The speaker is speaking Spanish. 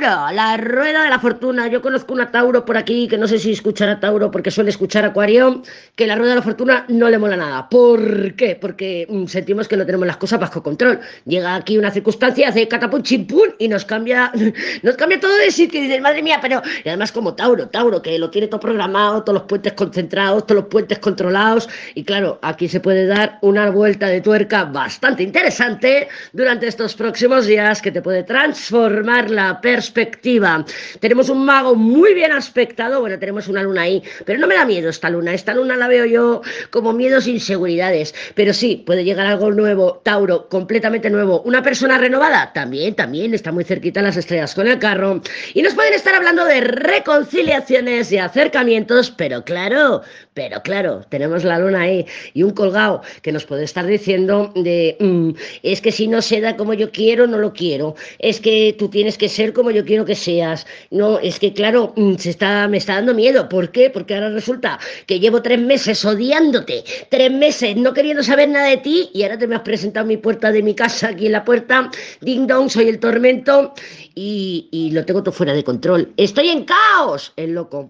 Tauro, la rueda de la fortuna. Yo conozco una Tauro por aquí, que no sé si escuchará Tauro porque suele escuchar Acuario, que la rueda de la fortuna no le mola nada. ¿Por qué? Porque mm, sentimos que no tenemos las cosas bajo control. Llega aquí una circunstancia, hace catapum chimpún y nos cambia, nos cambia todo de sitio. Y dices, madre mía, pero. Y además, como Tauro, Tauro, que lo tiene todo programado, todos los puentes concentrados, todos los puentes controlados. Y claro, aquí se puede dar una vuelta de tuerca bastante interesante durante estos próximos días que te puede transformar la perspectiva. Tenemos un mago muy bien aspectado, bueno, tenemos una luna ahí, pero no me da miedo esta luna, esta luna la veo yo como miedos e inseguridades, pero sí, puede llegar algo nuevo, Tauro, completamente nuevo, una persona renovada, también, también está muy cerquita las estrellas con el carro, y nos pueden estar hablando de reconciliaciones y acercamientos, pero claro, pero claro, tenemos la luna ahí y un colgado que nos puede estar diciendo de, mm, es que si no se da como yo quiero, no lo quiero, es que tú tienes que ser como yo quiero que seas. No, es que claro, mm, se está, me está dando miedo. ¿Por qué? Porque ahora resulta que llevo tres meses odiándote, tres meses no queriendo saber nada de ti y ahora te me has presentado mi puerta de mi casa, aquí en la puerta, ding dong, soy el tormento y, y lo tengo todo fuera de control. Estoy en caos, el loco.